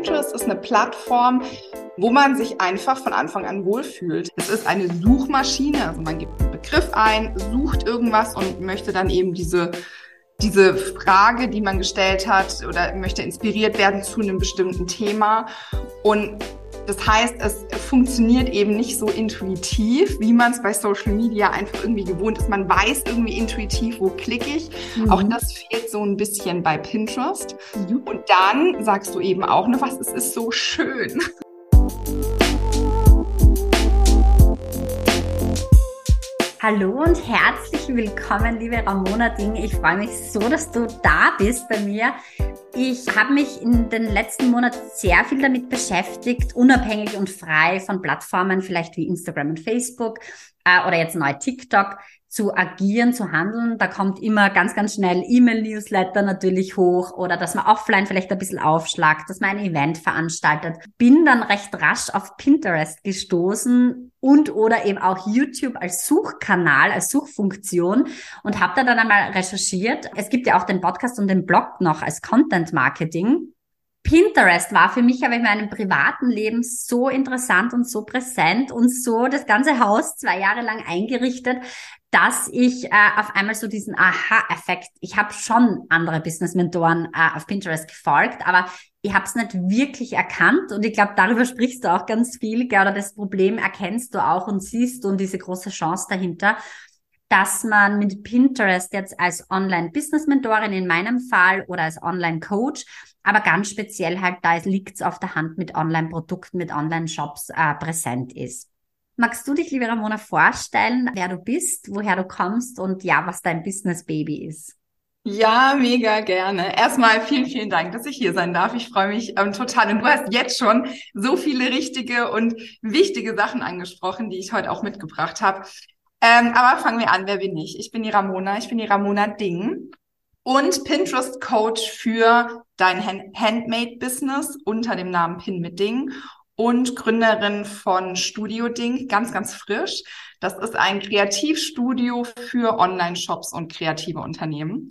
Pinterest ist eine Plattform, wo man sich einfach von Anfang an wohlfühlt. Es ist eine Suchmaschine, also man gibt einen Begriff ein, sucht irgendwas und möchte dann eben diese diese Frage, die man gestellt hat oder möchte inspiriert werden zu einem bestimmten Thema. Und das heißt, es funktioniert eben nicht so intuitiv, wie man es bei Social Media einfach irgendwie gewohnt ist. Man weiß irgendwie intuitiv, wo klicke ich. Mhm. Auch das fehlt so ein bisschen bei Pinterest. Mhm. Und dann sagst du eben auch noch was, es ist so schön. Hallo und herzlich willkommen, liebe Ramona Ding. Ich freue mich so, dass du da bist bei mir. Ich habe mich in den letzten Monaten sehr viel damit beschäftigt, unabhängig und frei von Plattformen, vielleicht wie Instagram und Facebook äh, oder jetzt neu TikTok, zu agieren, zu handeln. Da kommt immer ganz, ganz schnell E-Mail-Newsletter natürlich hoch oder dass man offline vielleicht ein bisschen aufschlagt, dass man ein Event veranstaltet. Bin dann recht rasch auf Pinterest gestoßen und oder eben auch YouTube als Suchkanal, als Suchfunktion und habe da dann einmal recherchiert. Es gibt ja auch den Podcast und den Blog noch als Content Marketing. Pinterest war für mich aber in meinem privaten Leben so interessant und so präsent und so das ganze Haus zwei Jahre lang eingerichtet, dass ich äh, auf einmal so diesen Aha-Effekt, ich habe schon andere Business-Mentoren äh, auf Pinterest gefolgt, aber ich habe es nicht wirklich erkannt und ich glaube, darüber sprichst du auch ganz viel, gell, oder das Problem erkennst du auch und siehst und diese große Chance dahinter, dass man mit Pinterest jetzt als Online-Business-Mentorin in meinem Fall oder als Online-Coach, aber ganz speziell halt da liegt es auf der Hand mit Online-Produkten, mit Online-Shops äh, präsent ist. Magst du dich, liebe Ramona, vorstellen, wer du bist, woher du kommst und ja, was dein Business Baby ist? Ja, mega gerne. Erstmal vielen, vielen Dank, dass ich hier sein darf. Ich freue mich ähm, total. Und du hast jetzt schon so viele richtige und wichtige Sachen angesprochen, die ich heute auch mitgebracht habe. Ähm, aber fangen wir an, wer bin ich? Ich bin die Ramona, ich bin die Ramona Ding und Pinterest Coach für dein Handmade Business unter dem Namen Pin mit Ding und Gründerin von Studio Ding, ganz, ganz frisch. Das ist ein Kreativstudio für Online-Shops und kreative Unternehmen.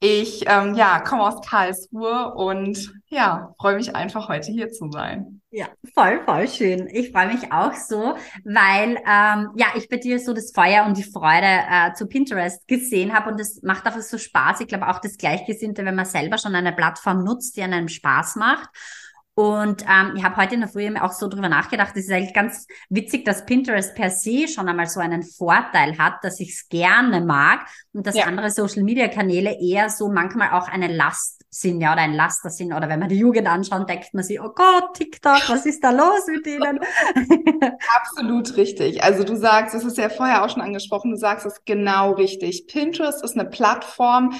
Ich ähm, ja, komme aus Karlsruhe und ja, freue mich einfach heute hier zu sein. Ja, voll, voll schön. Ich freue mich auch so, weil ähm, ja, ich bei dir so das Feuer und die Freude äh, zu Pinterest gesehen habe und es macht einfach so Spaß. Ich glaube auch das Gleichgesinnte, wenn man selber schon eine Plattform nutzt, die einem Spaß macht. Und ähm, ich habe heute in der Früh auch so drüber nachgedacht, es ist eigentlich ganz witzig, dass Pinterest per se schon einmal so einen Vorteil hat, dass ich es gerne mag und dass ja. andere Social-Media-Kanäle eher so manchmal auch eine Last sind, ja, oder ein Laster sind. Oder wenn man die Jugend anschaut, denkt man sich, oh Gott, TikTok, was ist da los mit denen? Absolut richtig. Also du sagst, das ist ja vorher auch schon angesprochen, du sagst es genau richtig. Pinterest ist eine Plattform,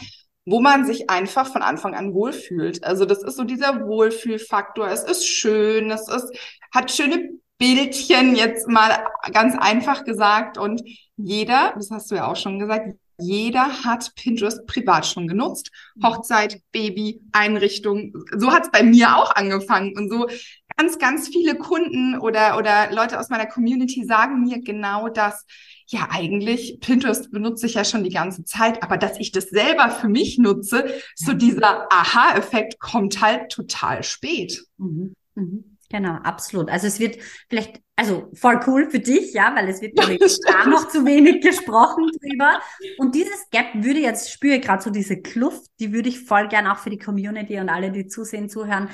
wo man sich einfach von Anfang an wohlfühlt. Also das ist so dieser Wohlfühlfaktor. Es ist schön, es ist, hat schöne Bildchen, jetzt mal ganz einfach gesagt. Und jeder, das hast du ja auch schon gesagt, jeder hat Pinterest privat schon genutzt. Hochzeit, Baby, Einrichtung. So hat es bei mir auch angefangen. Und so ganz, ganz viele Kunden oder, oder Leute aus meiner Community sagen mir genau das ja, eigentlich Pinterest benutze ich ja schon die ganze Zeit, aber dass ich das selber für mich nutze, so dieser Aha-Effekt kommt halt total spät. Mhm. Mhm. Genau, absolut. Also es wird vielleicht, also voll cool für dich, ja, weil es wird da noch zu wenig gesprochen drüber. Und dieses Gap würde jetzt, spüre gerade so diese Kluft, die würde ich voll gern auch für die Community und alle, die zusehen, zuhören,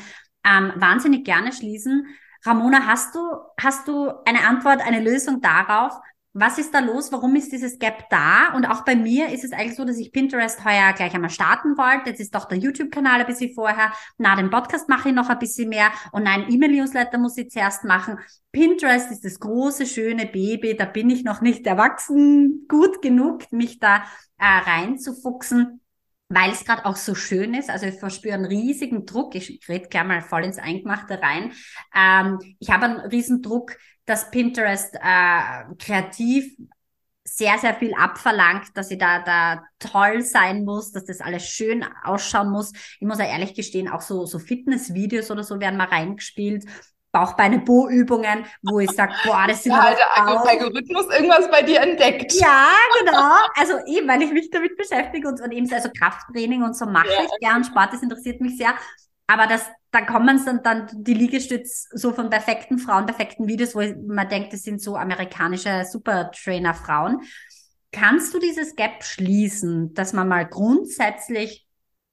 ähm, wahnsinnig gerne schließen. Ramona, hast du, hast du eine Antwort, eine Lösung darauf, was ist da los? Warum ist dieses Gap da? Und auch bei mir ist es eigentlich so, dass ich Pinterest heuer gleich einmal starten wollte. Jetzt ist doch der YouTube-Kanal ein bisschen vorher. Na, den Podcast mache ich noch ein bisschen mehr. Und nein, E-Mail-Newsletter muss ich zuerst machen. Pinterest ist das große, schöne Baby. Da bin ich noch nicht erwachsen gut genug, mich da äh, reinzufuchsen weil es gerade auch so schön ist. Also ich verspüre einen riesigen Druck. Ich rede gleich mal voll ins Eingemachte rein. Ähm, ich habe einen riesen Druck, dass Pinterest äh, kreativ sehr, sehr viel abverlangt, dass ich da, da toll sein muss, dass das alles schön ausschauen muss. Ich muss ja ehrlich gestehen, auch so, so Fitnessvideos oder so werden mal reingespielt. Bauchbeine-Po-Übungen, wo ich sage, boah, das sind ja, halt Algorithmus irgendwas bei dir entdeckt. Ja, genau. Also eben, weil ich mich damit beschäftige und, und eben also Krafttraining und so mache ja. ich gern. Sport, das interessiert mich sehr. aber das, da kommen dann, dann die Liegestütz so von perfekten Frauen, perfekten Videos, wo man denkt, das sind so amerikanische Supertrainer-Frauen. Kannst du dieses Gap schließen, dass man mal grundsätzlich,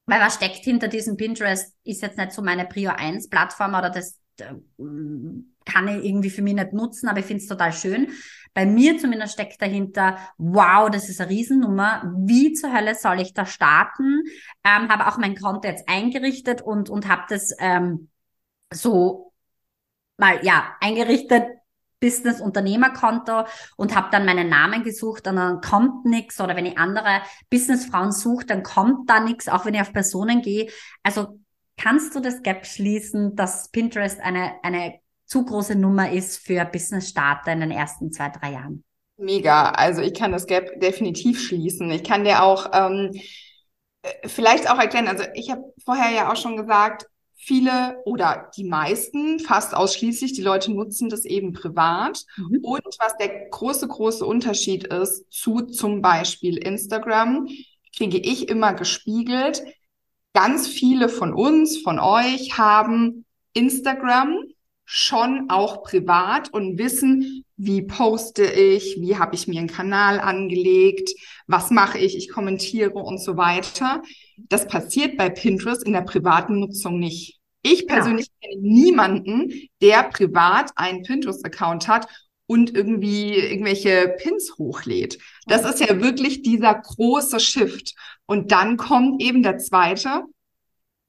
weil was steckt hinter diesem Pinterest, ist jetzt nicht so meine Prio 1 Plattform oder das kann ich irgendwie für mich nicht nutzen, aber ich finde es total schön. Bei mir zumindest steckt dahinter, wow, das ist eine Riesennummer. Wie zur Hölle soll ich da starten? Ähm, habe auch mein Konto jetzt eingerichtet und, und habe das ähm, so mal ja eingerichtet, Business-Unternehmerkonto und habe dann meinen Namen gesucht und dann kommt nichts oder wenn ich andere Businessfrauen suche, dann kommt da nichts, auch wenn ich auf Personen gehe. Also kannst du das Gap schließen, dass Pinterest eine, eine zu große Nummer ist für Business-Starter in den ersten zwei, drei Jahren? Mega. Also ich kann das Gap definitiv schließen. Ich kann dir auch ähm, äh, vielleicht auch erklären, also ich habe vorher ja auch schon gesagt, viele oder die meisten, fast ausschließlich, die Leute nutzen das eben privat. Mhm. Und was der große, große Unterschied ist zu zum Beispiel Instagram, kriege ich immer gespiegelt. Ganz viele von uns, von euch haben Instagram schon auch privat und wissen, wie poste ich, wie habe ich mir einen Kanal angelegt, was mache ich, ich kommentiere und so weiter. Das passiert bei Pinterest in der privaten Nutzung nicht. Ich persönlich ja. kenne niemanden, der privat einen Pinterest-Account hat und irgendwie irgendwelche Pins hochlädt. Das ist ja wirklich dieser große Shift. Und dann kommt eben der zweite.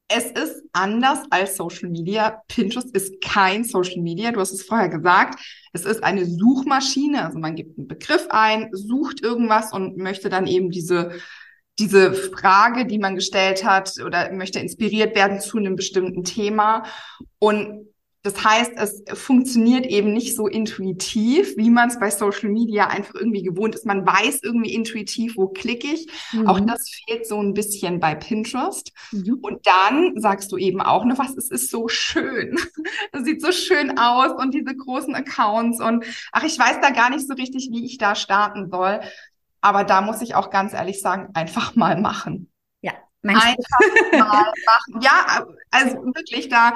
Es ist anders als Social Media. Pinterest ist kein Social Media. Du hast es vorher gesagt. Es ist eine Suchmaschine. Also man gibt einen Begriff ein, sucht irgendwas und möchte dann eben diese diese Frage, die man gestellt hat oder möchte inspiriert werden zu einem bestimmten Thema. Und das heißt, es funktioniert eben nicht so intuitiv, wie man es bei Social Media einfach irgendwie gewohnt ist. Man weiß irgendwie intuitiv, wo klicke ich. Mhm. Auch das fehlt so ein bisschen bei Pinterest. Mhm. Und dann sagst du eben auch noch was, es ist so schön. Es sieht so schön aus und diese großen Accounts und ach, ich weiß da gar nicht so richtig, wie ich da starten soll. Aber da muss ich auch ganz ehrlich sagen, einfach mal machen. Ja, einfach mal machen. Ja, also wirklich da.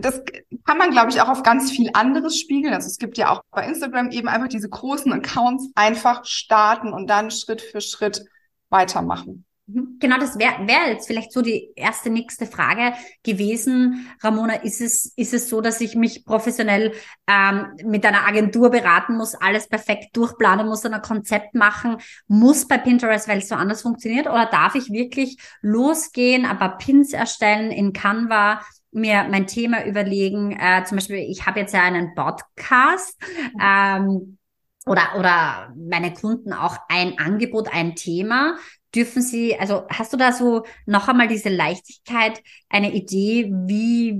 Das kann man, glaube ich, auch auf ganz viel anderes spiegeln. Also es gibt ja auch bei Instagram eben einfach diese großen Accounts einfach starten und dann Schritt für Schritt weitermachen. Mhm. Genau, das wäre wär jetzt vielleicht so die erste nächste Frage gewesen. Ramona, ist es, ist es so, dass ich mich professionell ähm, mit einer Agentur beraten muss, alles perfekt durchplanen muss, ein Konzept machen muss bei Pinterest, weil es so anders funktioniert? Oder darf ich wirklich losgehen, paar Pins erstellen in Canva, mir mein Thema überlegen? Äh, zum Beispiel, ich habe jetzt ja einen Podcast. Mhm. Ähm, oder, oder meine Kunden auch ein Angebot, ein Thema dürfen Sie, also hast du da so noch einmal diese Leichtigkeit, eine Idee, wie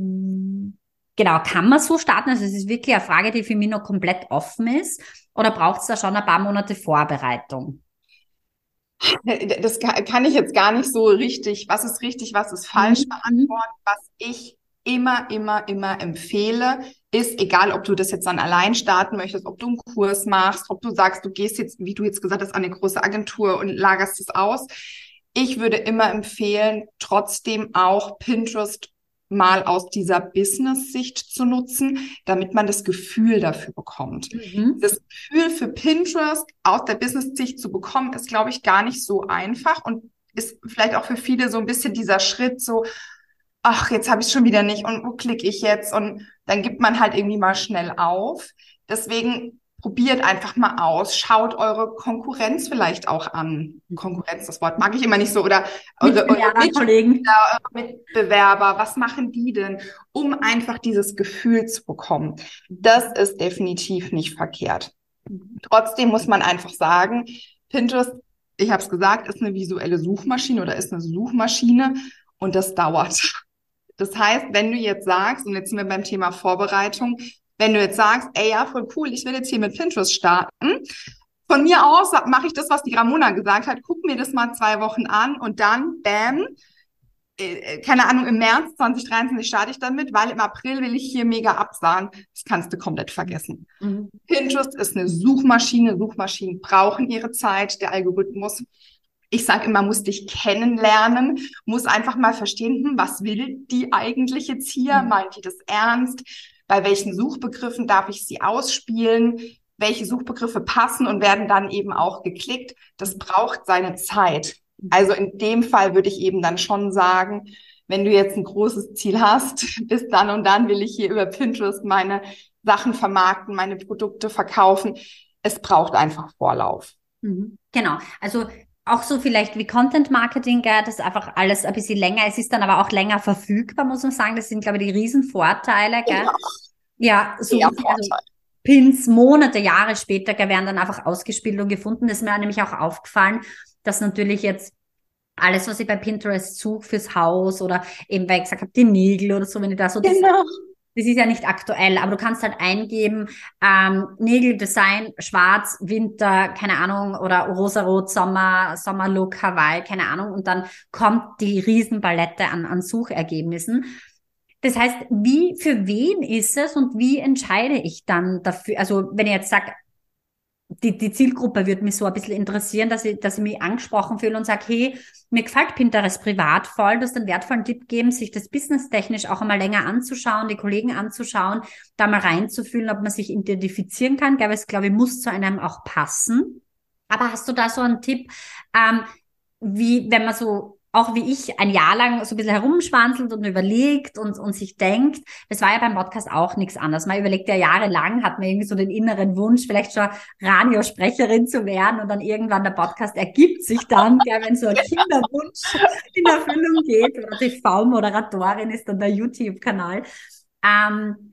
genau kann man so starten? Also es ist wirklich eine Frage, die für mich noch komplett offen ist. Oder braucht es da schon ein paar Monate Vorbereitung? Das kann ich jetzt gar nicht so richtig, was ist richtig, was ist falsch mhm. beantworten. Was ich immer, immer, immer empfehle, ist, egal ob du das jetzt dann allein starten möchtest, ob du einen Kurs machst, ob du sagst, du gehst jetzt, wie du jetzt gesagt hast, an eine große Agentur und lagerst es aus. Ich würde immer empfehlen, trotzdem auch Pinterest mal aus dieser Business-Sicht zu nutzen, damit man das Gefühl dafür bekommt. Mhm. Das Gefühl für Pinterest aus der Business-Sicht zu bekommen, ist, glaube ich, gar nicht so einfach und ist vielleicht auch für viele so ein bisschen dieser Schritt so, ach, jetzt habe ich schon wieder nicht und wo klicke ich jetzt? Und dann gibt man halt irgendwie mal schnell auf. Deswegen probiert einfach mal aus, schaut eure Konkurrenz vielleicht auch an. Konkurrenz, das Wort mag ich immer nicht so, oder eure, eure Mitkollegen, eure Mitbewerber, was machen die denn, um einfach dieses Gefühl zu bekommen. Das ist definitiv nicht verkehrt. Trotzdem muss man einfach sagen, Pinterest, ich habe es gesagt, ist eine visuelle Suchmaschine oder ist eine Suchmaschine und das dauert. Das heißt, wenn du jetzt sagst, und jetzt sind wir beim Thema Vorbereitung, wenn du jetzt sagst, ey, ja, voll cool, ich will jetzt hier mit Pinterest starten, von mir aus mache ich das, was die Ramona gesagt hat, guck mir das mal zwei Wochen an und dann, bam, äh, keine Ahnung, im März 2023 starte ich damit, weil im April will ich hier mega absagen. Das kannst du komplett vergessen. Mhm. Pinterest ist eine Suchmaschine. Suchmaschinen brauchen ihre Zeit. Der Algorithmus Ich sage immer, muss dich kennenlernen, muss einfach mal verstehen, hm, was will die eigentlich jetzt hier? Mhm. Meint die das ernst? Bei welchen Suchbegriffen darf ich sie ausspielen? Welche Suchbegriffe passen und werden dann eben auch geklickt? Das braucht seine Zeit. Mhm. Also in dem Fall würde ich eben dann schon sagen, wenn du jetzt ein großes Ziel hast, bis dann und dann will ich hier über Pinterest meine Sachen vermarkten, meine Produkte verkaufen. Es braucht einfach Vorlauf. Mhm. Genau. Also auch so vielleicht wie Content Marketing, gell, das ist einfach alles ein bisschen länger. Es ist dann aber auch länger verfügbar, muss man sagen. Das sind, glaube ich, die Riesenvorteile. Gell? Ja, ja so ja, also Pins Monate, Jahre später gell, werden dann einfach ausgespielt und gefunden. Das ist mir nämlich auch aufgefallen, dass natürlich jetzt alles, was ich bei Pinterest suche fürs Haus oder eben, weil ich gesagt habe, die Nägel oder so, wenn ich da so genau das ist ja nicht aktuell, aber du kannst halt eingeben, ähm, Nägeldesign, schwarz, Winter, keine Ahnung, oder rosarot, Sommer, Sommerlook, Hawaii, keine Ahnung, und dann kommt die Riesenpalette an, an Suchergebnissen. Das heißt, wie, für wen ist es und wie entscheide ich dann dafür? Also, wenn ich jetzt sage, die, die Zielgruppe würde mich so ein bisschen interessieren, dass ich, dass ich mich angesprochen fühle und sage, hey, mir gefällt Pinterest privat voll, du hast einen wertvollen Tipp geben, sich das businesstechnisch auch einmal länger anzuschauen, die Kollegen anzuschauen, da mal reinzufühlen, ob man sich identifizieren kann. Glaube es, glaube ich, muss zu einem auch passen. Aber hast du da so einen Tipp, ähm, wie, wenn man so auch wie ich ein Jahr lang so ein bisschen herumschwanzelt und überlegt und, und sich denkt, das war ja beim Podcast auch nichts anderes. Man überlegt ja jahrelang, hat man irgendwie so den inneren Wunsch, vielleicht schon Radiosprecherin zu werden und dann irgendwann der Podcast ergibt sich dann, ja, wenn so ein Kinderwunsch in Erfüllung geht oder TV-Moderatorin ist dann der YouTube-Kanal. Ähm,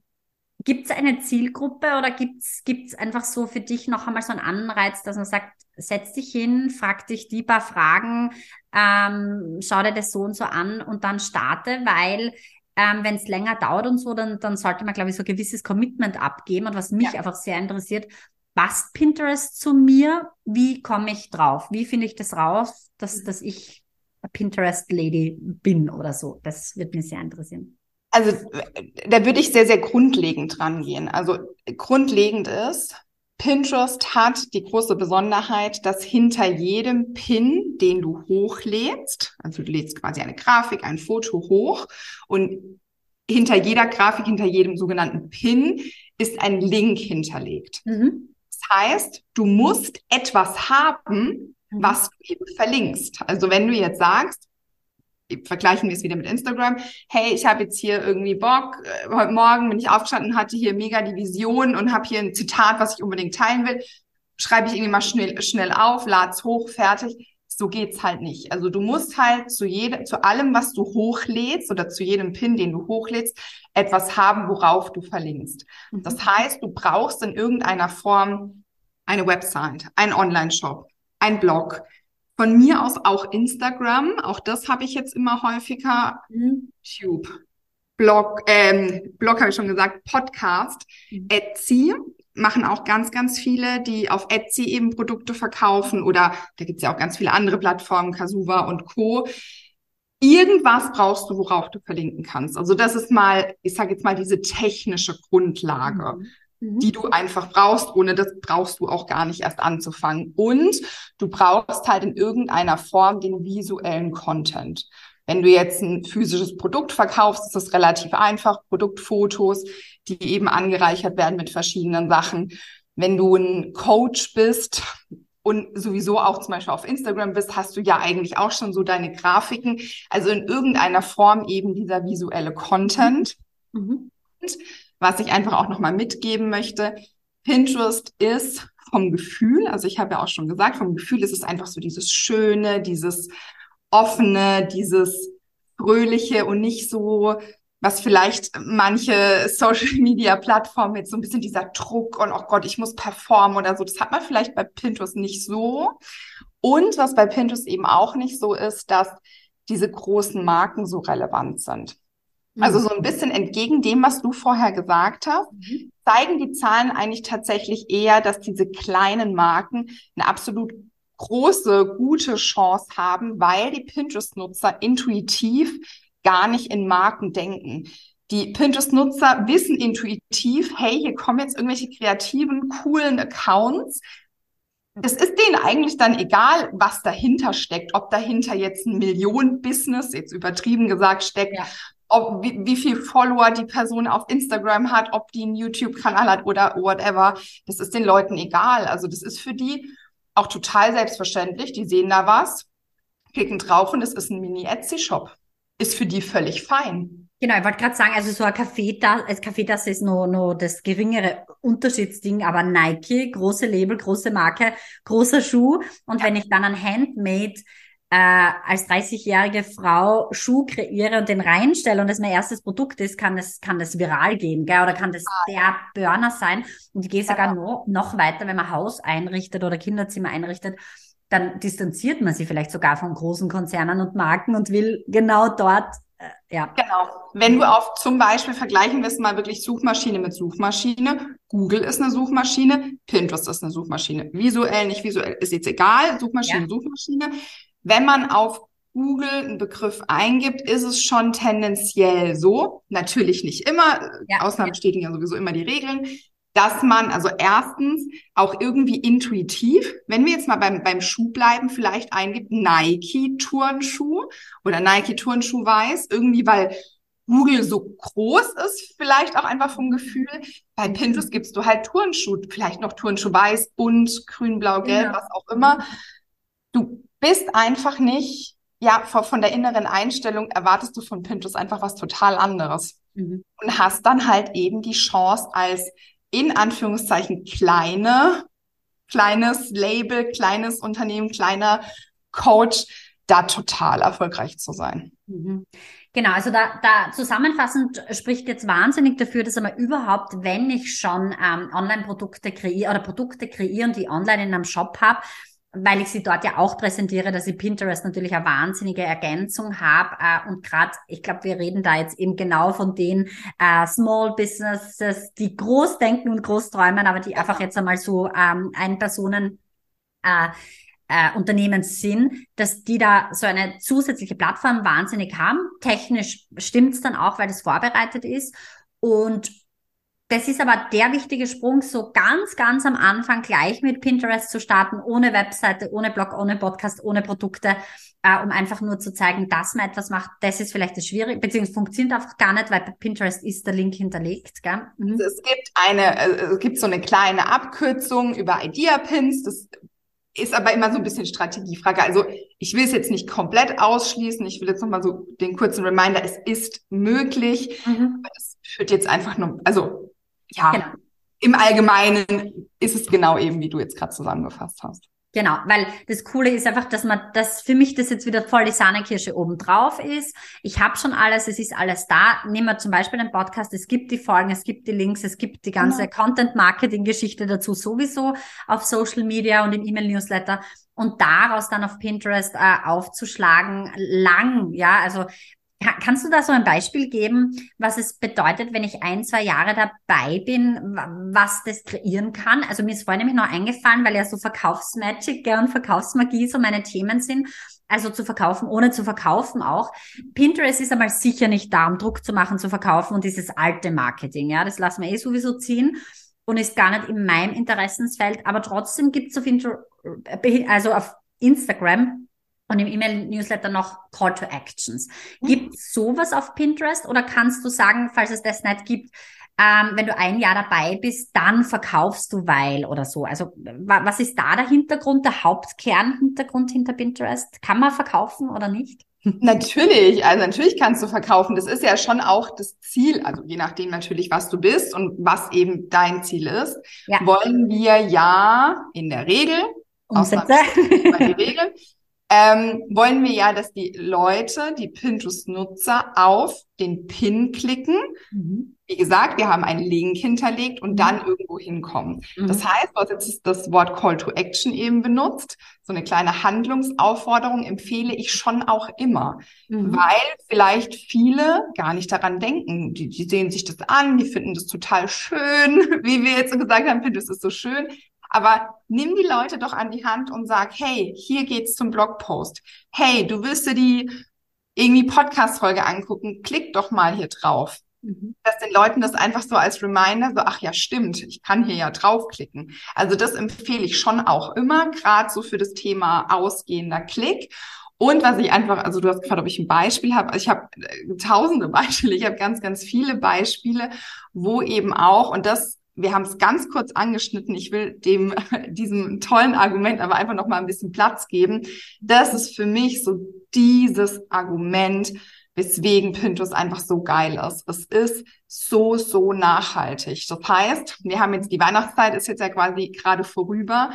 Gibt es eine Zielgruppe oder gibt es einfach so für dich noch einmal so einen Anreiz, dass man sagt, setz dich hin, frag dich die paar Fragen, ähm, schau dir das so und so an und dann starte, weil ähm, wenn es länger dauert und so, dann, dann sollte man, glaube ich, so ein gewisses Commitment abgeben. Und was mich ja. einfach sehr interessiert, passt Pinterest zu mir? Wie komme ich drauf? Wie finde ich das raus, dass, mhm. dass ich Pinterest-Lady bin oder so? Das wird mich sehr interessieren. Also da würde ich sehr, sehr grundlegend dran gehen. Also grundlegend ist, Pinterest hat die große Besonderheit, dass hinter jedem Pin, den du hochlädst, also du lädst quasi eine Grafik, ein Foto hoch und hinter jeder Grafik, hinter jedem sogenannten Pin ist ein Link hinterlegt. Mhm. Das heißt, du musst etwas haben, was du eben verlinkst. Also wenn du jetzt sagst, vergleichen wir es wieder mit Instagram. Hey, ich habe jetzt hier irgendwie Bock. Äh, heute Morgen bin ich aufgestanden, hatte hier mega die Vision und habe hier ein Zitat, was ich unbedingt teilen will. Schreibe ich irgendwie mal schnell, schnell auf, lad's hoch, fertig. So geht's halt nicht. Also du musst halt zu jedem, zu allem, was du hochlädst oder zu jedem Pin, den du hochlädst, etwas haben, worauf du verlinkst. Mhm. Das heißt, du brauchst in irgendeiner Form eine Website, einen Online-Shop, ein Blog, von mir aus auch Instagram, auch das habe ich jetzt immer häufiger. Mhm. YouTube, Blog, ähm, Blog habe ich schon gesagt, Podcast, mhm. Etsy machen auch ganz, ganz viele, die auf Etsy eben Produkte verkaufen oder da gibt es ja auch ganz viele andere Plattformen, Kasuva und Co. Irgendwas brauchst du, worauf du verlinken kannst. Also das ist mal, ich sage jetzt mal, diese technische Grundlage. Mhm mhm. die du einfach brauchst. Ohne das brauchst du auch gar nicht erst anzufangen. Und du brauchst halt in irgendeiner Form den visuellen Content. Wenn du jetzt ein physisches Produkt verkaufst, ist das relativ einfach. Produktfotos, die eben angereichert werden mit verschiedenen Sachen. Wenn du ein Coach bist und sowieso auch zum Beispiel auf Instagram bist, hast du ja eigentlich auch schon so deine Grafiken. Also in irgendeiner Form eben dieser visuelle Content. Mhm. Und was ich einfach auch nochmal mitgeben möchte, Pinterest ist vom Gefühl, also ich habe ja auch schon gesagt, vom Gefühl ist es einfach so dieses Schöne, dieses Offene, dieses Fröhliche und nicht so, was vielleicht manche Social Media Plattformen jetzt so ein bisschen dieser Druck und oh Gott, ich muss performen oder so. Das hat man vielleicht bei Pinterest nicht so. Und was bei Pinterest eben auch nicht so ist, dass diese großen Marken so relevant sind. Also mhm. so ein bisschen entgegen dem, was du vorher gesagt hast, mhm. zeigen die Zahlen eigentlich tatsächlich eher, dass diese kleinen Marken eine absolut große, gute Chance haben, weil die Pinterest-Nutzer intuitiv gar nicht in Marken denken. Die Pinterest-Nutzer wissen intuitiv, hey, hier kommen jetzt irgendwelche kreativen, coolen Accounts. es ist denen eigentlich dann egal, was dahinter steckt, ob dahinter jetzt ein Millionen-Business, jetzt übertrieben gesagt, steckt, ja. Ob wie, wie viel Follower die Person auf Instagram hat, ob die einen YouTube-Kanal hat oder whatever. Das ist den Leuten egal. Also das ist für die auch total selbstverständlich. Die sehen da was, klicken drauf und es ist ein Mini-Etsy-Shop. Ist für die völlig fein. Genau, ich wollte gerade sagen, also so ein Kaffeetasse, als Kaffeetasse ist nur, nur das geringere Unterschiedsding, aber Nike, große Label, große Marke, großer Schuh. Und wenn ich dann ein Handmade äh, als 30-jährige Frau Schuh kreiere und den reinstelle und das mein erstes Produkt ist, kann das, kann das viral gehen, gell? oder kann das ah, der Burner sein. Und ich gehe sogar noch, noch weiter, wenn man Haus einrichtet oder Kinderzimmer einrichtet, dann distanziert man sich vielleicht sogar von großen Konzernen und Marken und will genau dort äh, ja. Genau. Wenn du auf zum Beispiel vergleichen wir es mal wirklich Suchmaschine mit Suchmaschine. Google ist eine Suchmaschine, Pinterest ist eine Suchmaschine. Visuell, nicht visuell, ist jetzt egal. Suchmaschine, ja. Suchmaschine. Wenn man auf Google einen Begriff eingibt, ist es schon tendenziell so. Natürlich nicht immer. Ja. Ausnahmen bestätigen ja sowieso immer die Regeln dass man also erstens auch irgendwie intuitiv, wenn wir jetzt mal beim, beim Schuh bleiben, vielleicht eingibt Nike Turnschuh oder Nike Turnschuh weiß, irgendwie weil Google so groß ist, vielleicht auch einfach vom Gefühl. Bei Pinterest gibst du halt Turnschuh, vielleicht noch Turnschuh weiß, bunt, grün, blau, gelb, ja. was auch immer. Du bist einfach nicht, ja, von der inneren Einstellung erwartest du von Pinterest einfach was total anderes. Mhm. Und hast dann halt eben die Chance als in Anführungszeichen kleine, kleines Label, kleines Unternehmen, kleiner Coach, da total erfolgreich zu sein. Mhm. Genau, also da, da zusammenfassend spricht jetzt wahnsinnig dafür, dass man überhaupt, wenn ich schon ähm, Online-Produkte kreiere oder Produkte kreiere und die online in einem Shop habe, weil ich sie dort ja auch präsentiere, dass ich Pinterest natürlich eine wahnsinnige Ergänzung habe. Äh, und gerade, ich glaube, wir reden da jetzt eben genau von den äh, Small Businesses, die groß denken und groß träumen, aber die einfach jetzt einmal so ähm, ein Personen äh, äh, Unternehmen sind, dass die da so eine zusätzliche Plattform wahnsinnig haben. Technisch stimmt's dann auch, weil das vorbereitet ist. Und das ist aber der wichtige Sprung, so ganz, ganz am Anfang gleich mit Pinterest zu starten, ohne Webseite, ohne Blog, ohne Podcast, ohne Produkte, äh, um einfach nur zu zeigen, dass man etwas macht. Das ist vielleicht das Schwierige, beziehungsweise funktioniert einfach gar nicht, weil bei Pinterest ist der Link hinterlegt. Gell? Mhm. Also es gibt eine, äh, es gibt so eine kleine Abkürzung über Idea Pins. Das ist aber immer so ein bisschen Strategiefrage. Also ich will es jetzt nicht komplett ausschließen. Ich will jetzt nochmal so den kurzen Reminder, es ist möglich. Mhm. Aber das führt jetzt einfach nur, also ja, genau. im Allgemeinen ist es genau eben, wie du jetzt gerade zusammengefasst hast. Genau, weil das Coole ist einfach, dass man, dass für mich das jetzt wieder voll die Sahnekirsche oben drauf ist. Ich habe schon alles, es ist alles da. Nehmen wir zum Beispiel den Podcast, es gibt die Folgen, es gibt die Links, es gibt die ganze ja. Content-Marketing-Geschichte dazu sowieso auf Social Media und im E-Mail-Newsletter und daraus dann auf Pinterest äh, aufzuschlagen, lang, ja, also Kannst du da so ein Beispiel geben, was es bedeutet, wenn ich ein, zwei Jahre dabei bin, was das kreieren kann? Also mir ist vorhin nämlich noch eingefallen, weil ja so Verkaufsmagic und Verkaufsmagie so meine Themen sind. Also zu verkaufen, ohne zu verkaufen auch. Pinterest ist einmal sicher nicht da, um Druck zu machen, zu verkaufen und dieses alte Marketing, ja, das lassen wir eh sowieso ziehen und ist gar nicht in meinem Interessensfeld. Aber trotzdem gibt es auf, Inter also auf Instagram und im E-Mail-Newsletter noch Call to Actions. Mhm. Gibt es sowas auf Pinterest oder kannst du sagen, falls es das nicht gibt, ähm, wenn du ein Jahr dabei bist, dann verkaufst du weil oder so? Also was ist da der Hintergrund, der Hauptkernhintergrund hinter Pinterest? Kann man verkaufen oder nicht? Natürlich, also natürlich kannst du verkaufen. Das ist ja schon auch das Ziel, also je nachdem natürlich, was du bist und was eben dein Ziel ist, ja. wollen wir ja in der Regel, Umsätze. Regel, ähm, wollen wir ja, dass die Leute, die Pinterest-Nutzer auf den Pin klicken. Mhm. Wie gesagt, wir haben einen Link hinterlegt und mhm. dann irgendwo hinkommen. Mhm. Das heißt, du hast jetzt das Wort Call to Action eben benutzt. So eine kleine Handlungsaufforderung empfehle ich schon auch immer, mhm. weil vielleicht viele gar nicht daran denken. Die, die sehen sich das an, die finden das total schön, wie wir jetzt so gesagt haben, Pinterest ist so schön. Aber nimm die Leute doch an die Hand und sag, hey, hier geht's zum Blogpost. Hey, du willst dir die irgendwie Podcast-Folge angucken, klick doch mal hier drauf. mhm. dass den Leuten das einfach so als Reminder, so, ach ja, stimmt, ich kann hier ja draufklicken. Also das empfehle ich schon auch immer, gerade so für das Thema ausgehender Klick. Und was ich einfach, also du hast gefragt, ob ich ein Beispiel habe. Ich habe äh, tausende Beispiele, ich habe ganz, ganz viele Beispiele, wo eben auch, und das, wir haben es ganz kurz angeschnitten, ich will dem, diesem tollen Argument aber einfach noch mal ein bisschen Platz geben. Das ist für mich so dieses Argument, weswegen Pinterest einfach so geil ist. Es ist so, so nachhaltig. Das heißt, wir haben jetzt die Weihnachtszeit ist jetzt ja quasi gerade vorüber.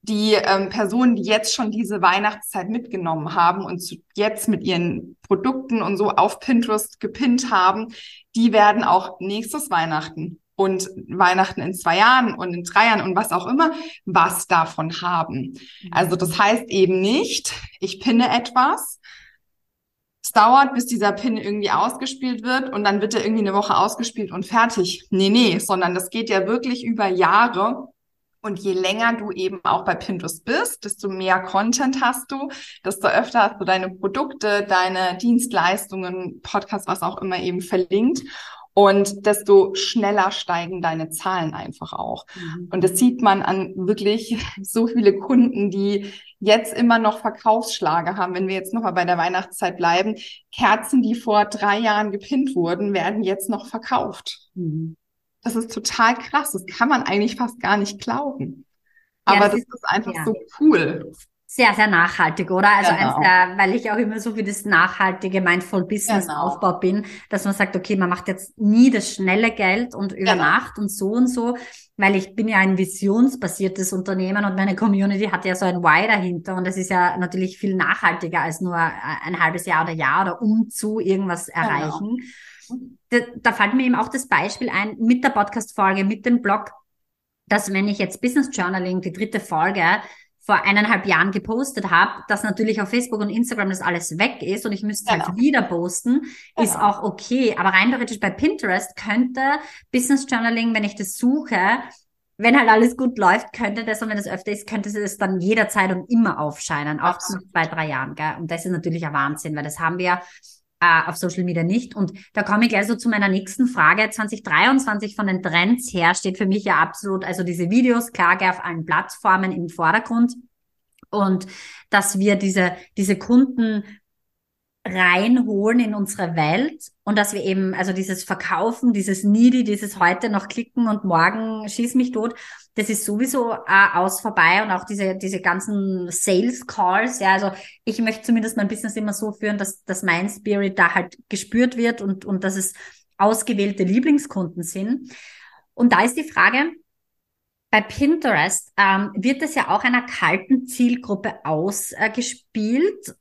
Die ähm, Personen, die jetzt schon diese Weihnachtszeit mitgenommen haben und zu, jetzt mit ihren Produkten und so auf Pinterest gepinnt haben, die werden auch nächstes Weihnachten und Weihnachten in zwei Jahren und in drei Jahren und was auch immer, was davon haben. Also das heißt eben nicht, ich pinne etwas, es dauert, bis dieser Pin irgendwie ausgespielt wird und dann wird er irgendwie eine Woche ausgespielt und fertig. Nee, nee, sondern das geht ja wirklich über Jahre. Und je länger du eben auch bei Pinterest bist, desto mehr Content hast du, desto öfter hast du deine Produkte, deine Dienstleistungen, Podcast, was auch immer eben verlinkt. Und desto schneller steigen deine Zahlen einfach auch. Mhm. Und das sieht man an wirklich so viele Kunden, die jetzt immer noch Verkaufsschlage haben. Wenn wir jetzt nochmal bei der Weihnachtszeit bleiben, Kerzen, die vor drei Jahren gepinnt wurden, werden jetzt noch verkauft. Mhm. Das ist total krass. Das kann man eigentlich fast gar nicht glauben. Aber ja, das, das, ist, ist einfach ja. so cool sehr, sehr nachhaltig, oder? Also genau. eins der, weil ich auch immer so für das nachhaltige Mindful Business genau. Aufbau bin, dass man sagt, okay, man macht jetzt nie das schnelle Geld und über genau. Nacht und so und so, weil ich bin ja ein visionsbasiertes Unternehmen und meine Community hat ja so ein Why dahinter und das ist ja natürlich viel nachhaltiger als nur ein halbes Jahr oder Jahr oder um zu irgendwas genau. erreichen. Da, da fällt mir eben auch das Beispiel ein mit der Podcast-Folge, mit dem Blog, dass wenn ich jetzt Business Journaling, die dritte Folge, vor eineinhalb Jahren gepostet habe, dass natürlich auf Facebook und Instagram das alles weg ist und ich müsste halt genau. halt wieder posten, genau. ist auch okay. Aber rein theoretisch bei Pinterest könnte Business Journaling, wenn ich das suche, wenn halt alles gut läuft, könnte das, und wenn das öfter ist, könnte es dann jederzeit und immer aufscheinen, auch zu zwei, drei Jahren. Gell? Und das ist natürlich ein Wahnsinn, weil das haben wir äh, auf Social Media nicht. Und da komme ich gleich so zu meiner nächsten Frage. 2023 von den Trends her steht für mich ja absolut, also diese Videos, Klage auf allen Plattformen im Vordergrund. Und dass wir diese, diese Kunden reinholen in unsere Welt und dass wir eben, also dieses Verkaufen, dieses Needy, dieses heute noch klicken und morgen schieß mich tot, das ist sowieso äh, aus vorbei und auch diese, diese ganzen Sales Calls, ja, also ich möchte zumindest mein Business immer so führen, dass, dass mein Spirit da halt gespürt wird und, und dass es ausgewählte Lieblingskunden sind. Und da ist die Frage, bei Pinterest ähm, wird es ja auch einer kalten Zielgruppe ausgespielt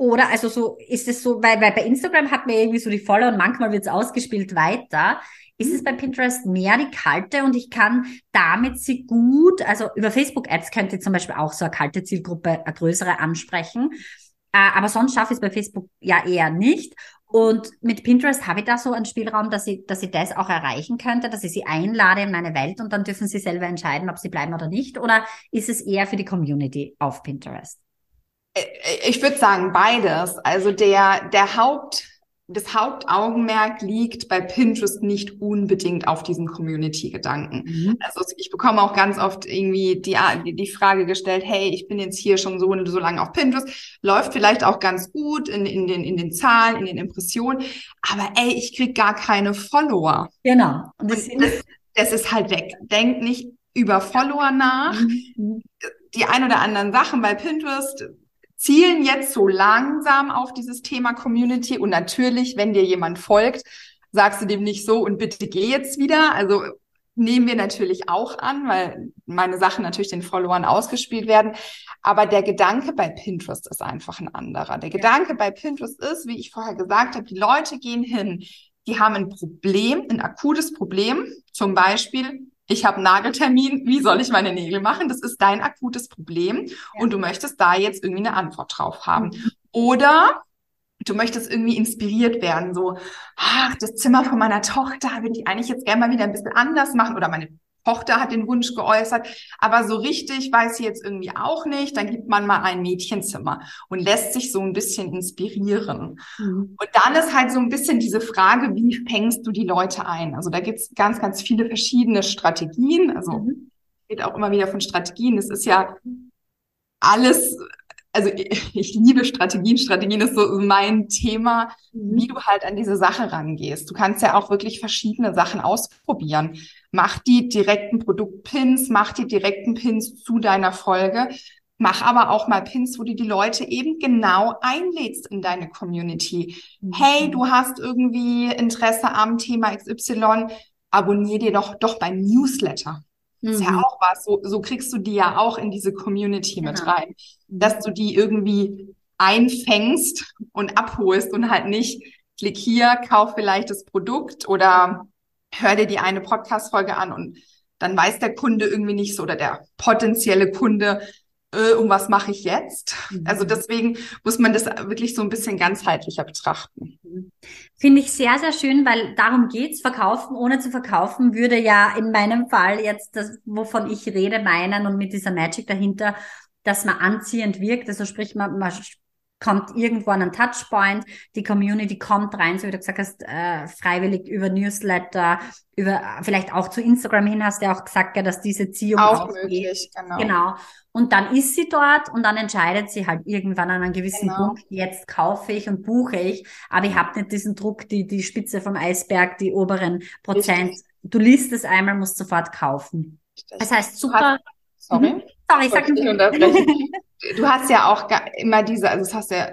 oder also so ist es so, weil, weil bei Instagram hat man irgendwie so die volle und manchmal wird es ausgespielt weiter. Ist es bei Pinterest mehr die kalte und ich kann damit sie gut, also über Facebook Ads könnte ich zum Beispiel auch so eine kalte Zielgruppe, eine größere ansprechen. Äh, aber sonst schaffe ich es bei Facebook ja eher nicht. Und mit Pinterest habe ich da so einen Spielraum, dass ich, dass ich das auch erreichen könnte, dass ich sie einlade in meine Welt und dann dürfen sie selber entscheiden, ob sie bleiben oder nicht. Oder ist es eher für die Community auf Pinterest? Äh, ich würde sagen beides. Also der, der Haupt, das Hauptaugenmerk liegt bei Pinterest nicht unbedingt auf diesen Community-Gedanken. Mhm. Also ich bekomme auch ganz oft irgendwie die, die Frage gestellt, hey, ich bin jetzt hier schon so so lange auf Pinterest, läuft vielleicht auch ganz gut in, in, den, in den Zahlen, in den Impressionen, aber ey, ich krieg gar keine Follower. Genau. Das, das, ist halt weg. Denk nicht über Follower nach. Mhm. Die ein oder anderen Sachen bei Pinterest zielen jetzt so langsam auf dieses Thema Community. Und natürlich, wenn dir jemand folgt, sagst du dem nicht so und bitte geh jetzt wieder. Also nehmen wir natürlich auch an, weil meine Sachen natürlich den Followern ausgespielt werden. Aber der Gedanke bei Pinterest ist einfach ein anderer. Der Gedanke bei Pinterest ist, wie ich vorher gesagt habe, die Leute gehen hin, die haben ein Problem, ein akutes Problem. Zum Beispiel, ich habe einen Nageltermin, wie soll ich meine Nägel machen? Das ist dein akutes Problem ja. und du möchtest da jetzt irgendwie eine Antwort drauf haben. Mhm. Oder du möchtest irgendwie inspiriert werden, so, ach, das Zimmer von meiner Tochter würde ich eigentlich jetzt gerne mal wieder ein bisschen anders machen oder meine Tochter hat den Wunsch geäußert, aber so richtig weiß sie jetzt irgendwie auch nicht. Dann gibt man mal ein Mädchenzimmer und lässt sich so ein bisschen inspirieren. Mhm. Und dann ist halt so ein bisschen diese Frage, wie fängst du die Leute ein? Also da gibt's ganz, ganz viele verschiedene Strategien. Also mhm. geht auch immer wieder von Strategien. Das ist ja alles also ich liebe Strategien. Strategien ist so mein Thema, mhm. wie du halt an diese Sache rangehst. Du kannst ja auch wirklich verschiedene Sachen ausprobieren. Mach die direkten Produktpins, mach die direkten Pins zu deiner Folge. Mach aber auch mal Pins, wo du die Leute eben genau einlädst in deine Community. Mhm. Hey, du hast irgendwie Interesse am Thema XY, abonnier dir doch, doch beim Newsletter. Mhm. Ist ja mhm. auch was. So, so kriegst du die ja auch in diese Community genau. mit rein. Dass du die irgendwie einfängst und abholst und halt nicht klick hier, kauf vielleicht das Produkt oder hör dir die eine Podcast-Folge an und dann weiß der Kunde irgendwie nicht so oder der potenzielle Kunde, äh, um was mache ich jetzt? Mhm. Also deswegen muss man das wirklich so ein bisschen ganzheitlicher betrachten. Finde ich sehr, sehr schön, weil darum geht's. Verkaufen ohne zu verkaufen würde ja in meinem Fall jetzt das, wovon ich rede, meinen und mit dieser Magic dahinter, dass man anziehend wirkt. Also sprich, man, man kommt irgendwo an einen Touchpoint, die Community kommt rein, so wie du gesagt hast, äh, freiwillig über Newsletter, über vielleicht auch zu Instagram hin hast du ja auch gesagt, ja, dass diese Ziehung auch aufgeht. möglich, genau. Genau. Und dann ist sie dort und dann entscheidet sie halt irgendwann an einem gewissen genau. Punkt, jetzt kaufe ich und buche ich, aber ich habe nicht diesen Druck, die, die Spitze vom Eisberg, die oberen Prozent. Richtig. Du liest es einmal, musst sofort kaufen. Richtig. Das heißt, super. Sorry. Mhm. Sorry, ich sag nicht. du hast ja auch immer diese, also das hast ja,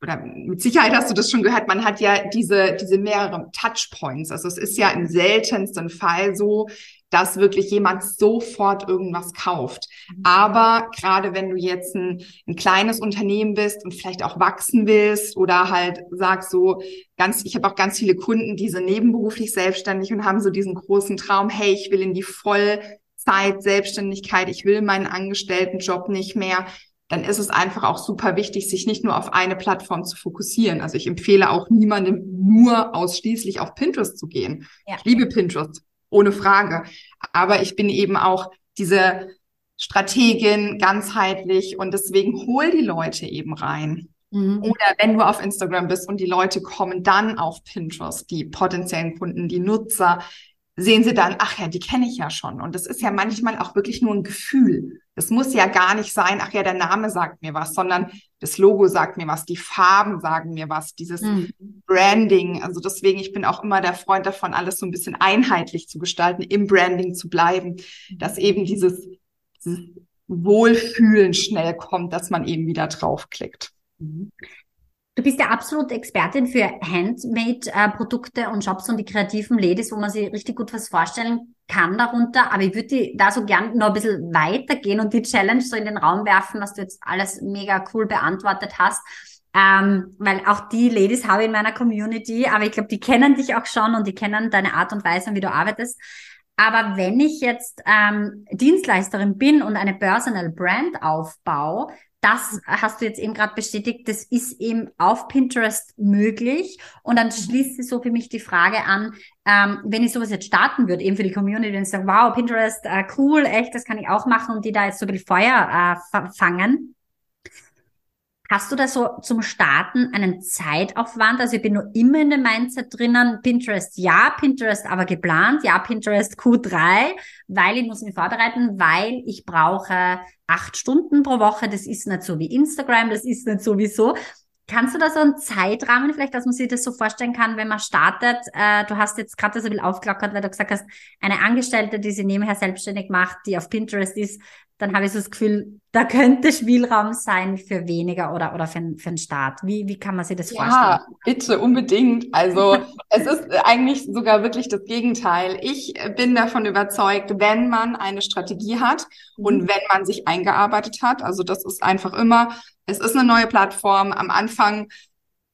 oder mit Sicherheit hast du das schon gehört, man hat ja diese, diese mehreren Touchpoints. Also es ist ja im seltensten Fall so, dass wirklich jemand sofort irgendwas kauft. Aber gerade wenn du jetzt ein, ein kleines Unternehmen bist und vielleicht auch wachsen willst oder halt sagst so ganz, ich habe auch ganz viele Kunden, die sind nebenberuflich selbstständig und haben so diesen großen Traum, hey, ich will in die Vollzeit Selbstständigkeit, ich will meinen Angestelltenjob nicht mehr dann ist es einfach auch super wichtig, sich nicht nur auf eine Plattform zu fokussieren. Also ich empfehle auch niemandem nur ausschließlich auf Pinterest zu gehen. Ja. Ich liebe Pinterest, ohne Frage. Aber ich bin eben auch diese Strategin ganzheitlich und deswegen hol die Leute eben rein. Mhm. Oder wenn du auf Instagram bist und die Leute kommen dann auf Pinterest, die potenziellen Kunden, die Nutzer, sehen sie dann, ach ja, die kenne ich ja schon. Und das ist ja manchmal auch wirklich nur ein Gefühl. Das muss ja gar nicht sein, ach ja, der Name sagt mir was, sondern das Logo sagt mir was, die Farben sagen mir was, dieses mhm. Branding. Also deswegen, ich bin auch immer der Freund davon, alles so ein bisschen einheitlich zu gestalten, im Branding zu bleiben, dass eben dieses, dieses Wohlfühlen schnell kommt, dass man eben wieder draufklickt. Mhm. Du bist ja absolut Expertin für Handmade-Produkte und Shops und die kreativen Ladies, wo man sich richtig gut was vorstellen kann darunter. Aber ich würde da so gern noch ein bisschen weitergehen und die Challenge so in den Raum werfen, was du jetzt alles mega cool beantwortet hast. Ähm, weil auch die Ladies habe ich in meiner Community, aber ich glaube, die kennen dich auch schon und die kennen deine Art und Weise, wie du arbeitest. Aber wenn ich jetzt ähm, Dienstleisterin bin und eine Personal Brand aufbaue, das hast du jetzt eben gerade bestätigt, das ist eben auf Pinterest möglich. Und dann schließt sich so für mich die Frage an, ähm, wenn ich sowas jetzt starten würde, eben für die Community, ich sage, wow, Pinterest, äh, cool, echt, das kann ich auch machen und die da jetzt so bisschen Feuer äh, fangen. Hast du da so zum Starten einen Zeitaufwand? Also ich bin nur immer in dem Mindset drinnen, Pinterest ja, Pinterest aber geplant, ja, Pinterest Q3, weil ich muss mich vorbereiten, weil ich brauche acht Stunden pro Woche. Das ist nicht so wie Instagram, das ist nicht so wie so. Kannst du da so einen Zeitrahmen vielleicht, dass man sich das so vorstellen kann, wenn man startet? Äh, du hast jetzt gerade das ein bisschen aufgelockert, weil du gesagt hast, eine Angestellte, die sie nebenher selbstständig macht, die auf Pinterest ist, dann habe ich so das Gefühl, da könnte Spielraum sein für weniger oder, oder für, für einen Start. Wie, wie kann man sich das ja, vorstellen? Ja, bitte, unbedingt. Also es ist eigentlich sogar wirklich das Gegenteil. Ich bin davon überzeugt, wenn man eine Strategie hat mhm. und wenn man sich eingearbeitet hat, also das ist einfach immer, es ist eine neue Plattform. Am Anfang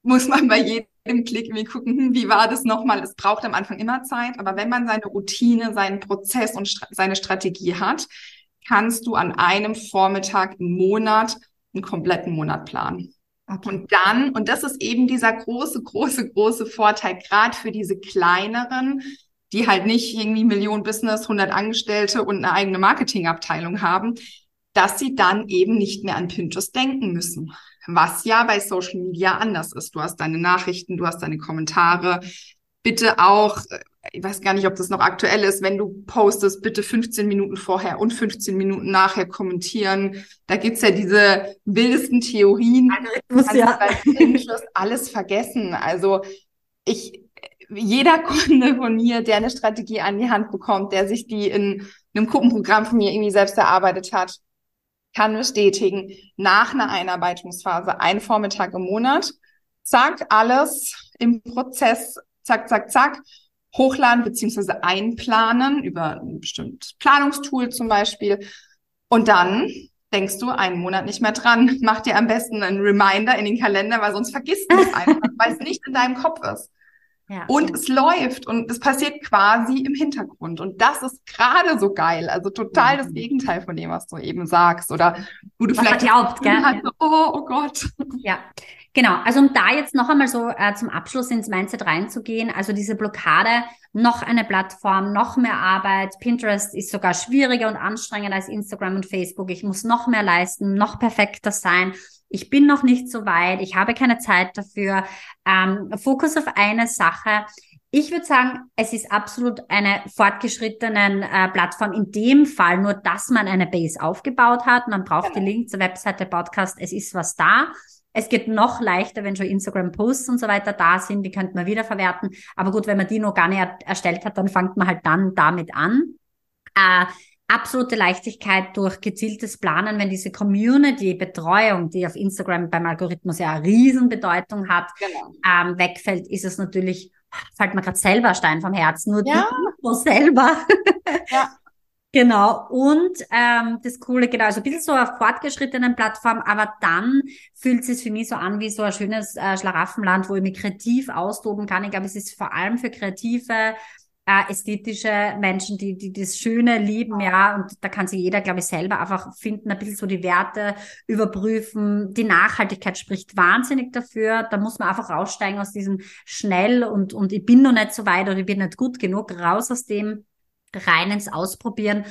muss man bei jedem Klick irgendwie gucken, hm, wie war das nochmal? Es braucht am Anfang immer Zeit, aber wenn man seine Routine, seinen Prozess und seine Strategie hat, kannst du an einem Vormittag im Monat einen kompletten Monat planen. Und dann, und das ist eben dieser große, große, große Vorteil, gerade für diese kleineren, die halt nicht irgendwie Millionen Business, 100 Angestellte und eine eigene Marketingabteilung haben, dass sie dann eben nicht mehr an Pinterest denken müssen. Was ja bei Social Media anders ist. Du hast deine Nachrichten, du hast deine Kommentare. Bitte auch, ich weiß gar nicht, ob das noch aktuell ist, wenn du postest, bitte 15 Minuten vorher und 15 Minuten nachher kommentieren. Da gibt's ja diese wildesten Theorien. Algorithmus, ja. alles vergessen. Also ich, jeder Kunde von mir, der eine Strategie an die Hand bekommt, der sich die in einem Gruppenprogramm von mir irgendwie selbst erarbeitet hat, kann bestätigen, nach einer Einarbeitungsphase, ein Vormittag im Monat, zack, alles im Prozess, zack, zack, zack, hochladen beziehungsweise einplanen über ein bestimmtes Planungstool zum Beispiel. Und dann denkst du einen Monat nicht mehr dran. Mach dir am besten einen Reminder in den Kalender, weil sonst vergisst du es einfach, weil es nicht in deinem Kopf ist. Ja. Und es läuft und es passiert quasi im Hintergrund. Und das ist gerade so geil. Also total das mhm. Gegenteil von dem, was du eben sagst. Oder wo du was vielleicht glaubt, gell? Hast, oh, oh Gott. Ja, genau. Also um da jetzt noch einmal so äh, zum Abschluss ins Mindset reinzugehen. Also diese Blockade, noch eine Plattform, noch mehr Arbeit. Pinterest ist sogar schwieriger und anstrengender als Instagram und Facebook. Ich muss noch mehr leisten, noch perfekter sein ich bin noch nicht so weit, ich habe keine Zeit dafür. Ähm, Fokus auf eine Sache. Ich würde sagen, es ist absolut eine fortgeschrittene äh, Plattform. In dem Fall nur, dass man eine Base aufgebaut hat. Man braucht genau. die Link zur Webseite, Podcast. Es ist was da. Es geht noch leichter, wenn schon Instagram-Posts und so weiter da sind. Die könnte man wiederverwerten. Aber gut, wenn man die noch gar nicht erstellt hat, dann fängt man halt dann damit an. Äh, absolute Leichtigkeit durch gezieltes Planen, wenn diese Community-Betreuung, die auf Instagram beim Algorithmus ja eine Riesenbedeutung hat, genau. ähm, wegfällt, ist es natürlich, fällt mir gerade selber Stein vom Herzen, nur ja. du selber. ja. Genau. Und ähm, das Coole, genau, also ein bisschen so auf fortgeschrittenen Plattform, aber dann fühlt es für mich so an wie so ein schönes äh, Schlaraffenland, wo ich mich kreativ austoben kann. Ich glaube, es ist vor allem für Kreative äh, ästhetische Menschen, die, die das Schöne lieben, ja, und da kann sich jeder, glaube ich, selber einfach finden, ein bisschen so die Werte überprüfen. Die Nachhaltigkeit spricht wahnsinnig dafür. Da muss man einfach raussteigen aus diesem schnell und, und ich bin noch nicht so weit oder ich bin nicht gut genug, raus aus dem rein ins Ausprobieren.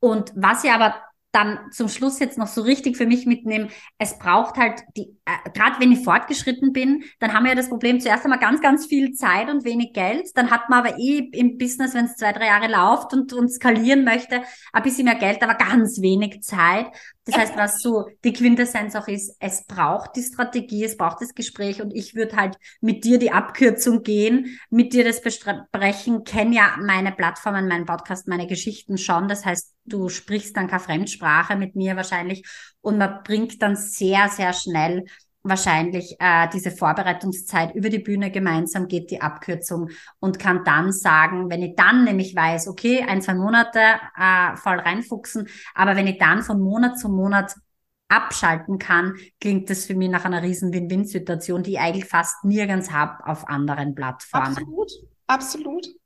Und was ich aber dann zum Schluss jetzt noch so richtig für mich mitnehmen, es braucht halt die, äh, gerade wenn ich fortgeschritten bin, dann haben wir ja das Problem zuerst einmal ganz, ganz viel Zeit und wenig Geld. Dann hat man aber eh im Business, wenn es zwei, drei Jahre läuft und, und skalieren möchte, ein bisschen mehr Geld, aber ganz wenig Zeit. Das heißt, was so die Quintessenz auch ist, es braucht die Strategie, es braucht das Gespräch und ich würde halt mit dir die Abkürzung gehen, mit dir das besprechen, kenne ja meine Plattformen, meinen Podcast, meine Geschichten schon. Das heißt, du sprichst dann keine Fremdsprache mit mir wahrscheinlich und man bringt dann sehr, sehr schnell wahrscheinlich äh, diese Vorbereitungszeit über die Bühne gemeinsam geht die Abkürzung und kann dann sagen, wenn ich dann nämlich weiß, okay, ein, zwei Monate äh, voll reinfuchsen, aber wenn ich dann von Monat zu Monat abschalten kann, klingt das für mich nach einer riesen Win-Win-Situation, die ich eigentlich fast nirgends habe auf anderen Plattformen. Absolut, absolut.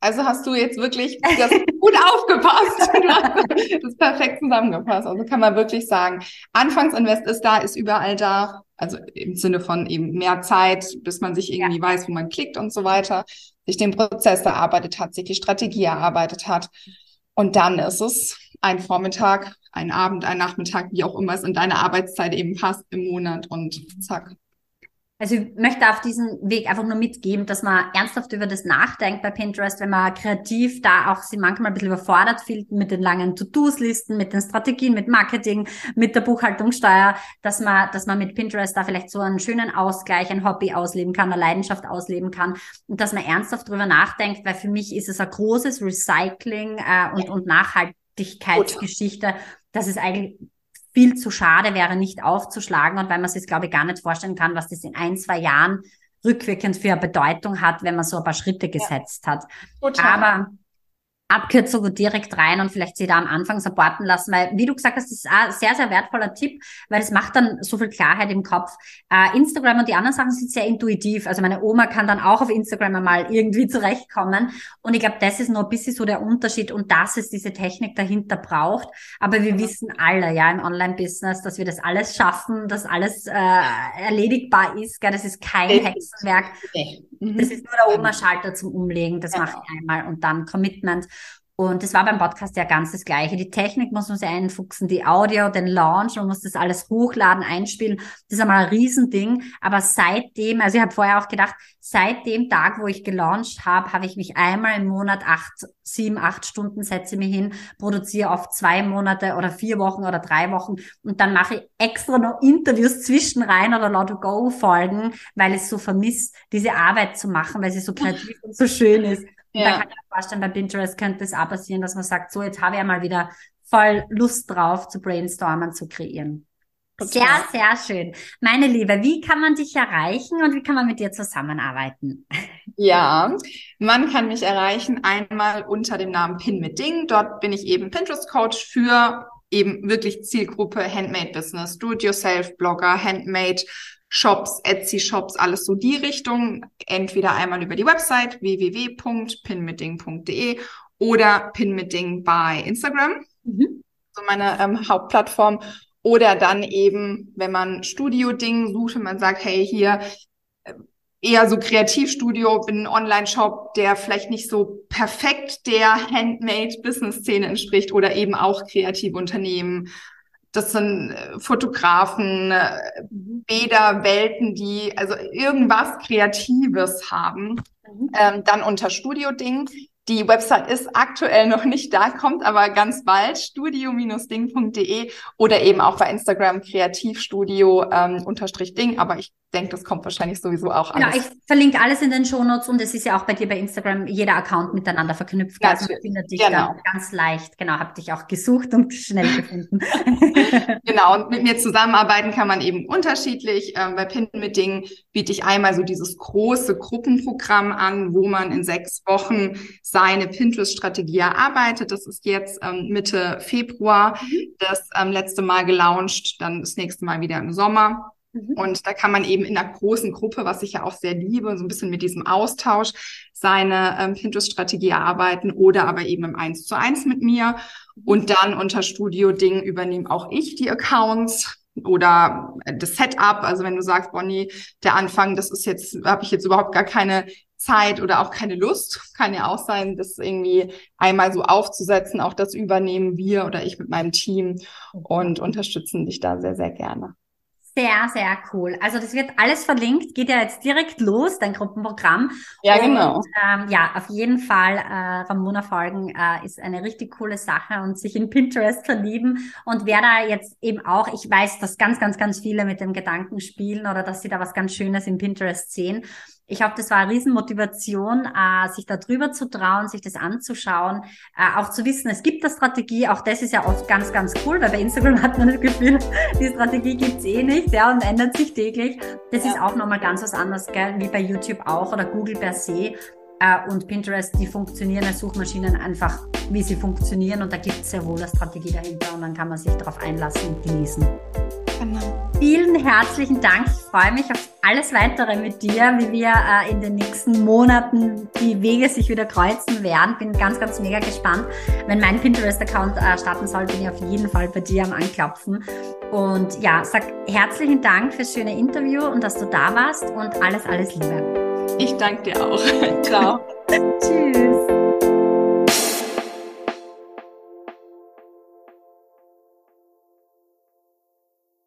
Also hast du jetzt wirklich das gut aufgepasst. Du hast das perfekt zusammengepasst. Also kann man wirklich sagen, Anfangsinvest ist da, ist überall da. Also im Sinne von eben mehr Zeit, bis man sich irgendwie ja. weiß, wo man klickt und so weiter, sich den Prozess erarbeitet hat, sich die Strategie erarbeitet hat. Und dann ist es ein Vormittag, ein Abend, ein Nachmittag, wie auch immer es in deine Arbeitszeit eben passt im Monat und zack, also ich möchte auf diesen Weg einfach nur mitgeben, dass man ernsthaft über das nachdenkt bei Pinterest, wenn man kreativ da auch sich manchmal ein bisschen überfordert fühlt mit den langen To-Dos-Listen, mit den Strategien, mit Marketing, mit der Buchhaltungssteuer, dass man, dass man mit Pinterest da vielleicht so einen schönen Ausgleich, ein Hobby ausleben kann, eine Leidenschaft ausleben kann und dass man ernsthaft drüber nachdenkt, weil für mich ist es ein großes Recycling äh, und, und Nachhaltigkeitsgeschichte, dass es eigentlich viel zu schade wäre, nicht aufzuschlagen und weil man sich, glaube ich, gar nicht vorstellen kann, was das in ein, zwei Jahren rückwirkend für eine Bedeutung hat, wenn man so ein paar Schritte gesetzt ja. hat. Total. Aber Abkürzung direkt rein und vielleicht sie da am Anfang supporten lassen, weil, wie du gesagt hast, das ist ein sehr, sehr wertvoller Tipp, weil es macht dann so viel Klarheit im Kopf. Äh, Instagram und die anderen Sachen sind sehr intuitiv. Also meine Oma kann dann auch auf Instagram einmal irgendwie zurechtkommen. Und ich glaube, das ist nur ein bisschen so der Unterschied und dass es diese Technik dahinter braucht. Aber wir wissen alle, ja, im Online-Business, dass wir das alles schaffen, dass alles äh, erledigbar ist. Gell? Das ist kein Hexenwerk. Mhm. Das ist nur der Oma-Schalter zum Umlegen. Das mache ich einmal und dann Commitment. Und das war beim Podcast ja ganz das Gleiche. Die Technik muss man sich einfuchsen, die Audio, den Launch, man muss das alles hochladen, einspielen. Das ist einmal ein Riesending. Aber seitdem, also ich habe vorher auch gedacht, seit dem Tag, wo ich gelauncht habe, habe ich mich einmal im Monat acht, sieben, acht Stunden setze mich hin, produziere auf zwei Monate oder vier Wochen oder drei Wochen und dann mache ich extra noch Interviews zwischen rein oder Law to Go folgen, weil es so vermisst, diese Arbeit zu machen, weil sie so kreativ und so schön ist. Ja. Da kann ich mir vorstellen, bei Pinterest könnte es auch passieren, dass man sagt, so, jetzt habe ich ja mal wieder voll Lust drauf, zu brainstormen, zu kreieren. Total. Sehr, sehr schön. Meine Liebe, wie kann man dich erreichen und wie kann man mit dir zusammenarbeiten? Ja, man kann mich erreichen einmal unter dem Namen Pin mit Ding. Dort bin ich eben Pinterest Coach für eben wirklich Zielgruppe Handmade Business, Do-it-yourself Blogger, Handmade Shops, Etsy-Shops, alles so die Richtung. Entweder einmal über die Website www.pinmitting.de oder Pinmitting bei Instagram, mhm. so meine ähm, Hauptplattform. Oder dann eben, wenn man Studio-Ding sucht und man sagt, hey, hier äh, eher so Kreativstudio, bin ein Online-Shop, der vielleicht nicht so perfekt der Handmade-Business-Szene entspricht oder eben auch kreative Unternehmen, das sind äh, Fotografen, äh, Bäder, Welten, die also irgendwas Kreatives haben. Mhm. Ähm, dann unter Studio Ding die Website ist aktuell noch nicht da, kommt aber ganz bald, studio-ding.de oder eben auch bei Instagram kreativstudio ähm, unterstrich Ding, aber ich denke, das kommt wahrscheinlich sowieso auch alles. Genau, ich verlinke alles in den Shownotes und es ist ja auch bei dir bei Instagram jeder Account miteinander verknüpft. Ja, also findet dich genau. ganz, ganz leicht. Genau, habe dich auch gesucht und schnell gefunden. genau, und mit mir zusammenarbeiten kann man eben unterschiedlich. Ähm, bei Pin mit Ding biete ich einmal so dieses große Gruppenprogramm an, wo man in sechs Wochen seine Pinterest-Strategie erarbeitet. Das ist jetzt ähm, Mitte Februar mhm. das ähm, letzte Mal gelauncht, dann das nächste Mal wieder im Sommer. Mhm. Und da kann man eben in einer großen Gruppe, was ich ja auch sehr liebe, so ein bisschen mit diesem Austausch seine ähm, Pinterest-Strategie erarbeiten oder aber eben im Eins zu eins mit mir. Mhm. Und dann unter Studio Ding übernehme auch ich die Accounts oder das Setup. Also wenn du sagst, Bonnie, der Anfang, das ist jetzt, habe ich jetzt überhaupt gar keine Zeit oder auch keine Lust. Kann ja auch sein, das irgendwie einmal so aufzusetzen. Auch das übernehmen wir oder ich mit meinem Team und unterstützen dich da sehr, sehr gerne. Sehr, sehr cool. Also das wird alles verlinkt, geht ja jetzt direkt los, dein Gruppenprogramm. Ja, genau. Und, ähm, ja, auf jeden Fall äh, Ramona folgen äh, ist eine richtig coole Sache und sich in Pinterest verlieben. Und wer da jetzt eben auch, ich weiß, dass ganz, ganz, ganz viele mit dem Gedanken spielen oder dass sie da was ganz Schönes in Pinterest sehen ich hoffe, das war eine Riesenmotivation, äh, sich da drüber zu trauen, sich das anzuschauen, äh, auch zu wissen, es gibt eine Strategie. Auch das ist ja oft ganz, ganz cool, weil bei Instagram hat man das Gefühl, die Strategie gibt's eh nicht, ja, und ändert sich täglich. Das ja. ist auch nochmal ganz was anderes, gell, wie bei YouTube auch oder Google per se. Äh, und Pinterest, die funktionieren als Suchmaschinen einfach, wie sie funktionieren. Und da gibt es sehr wohl eine Strategie dahinter und dann kann man sich darauf einlassen und genießen. Genau. Vielen herzlichen Dank. Ich freue mich auf alles weitere mit dir, wie wir äh, in den nächsten Monaten die Wege sich wieder kreuzen werden. Bin ganz, ganz mega gespannt. Wenn mein Pinterest-Account äh, starten soll, bin ich auf jeden Fall bei dir am Anklopfen. Und ja, sag herzlichen Dank fürs schöne Interview und dass du da warst und alles, alles Liebe. Ich danke dir auch. Ciao. Tschüss.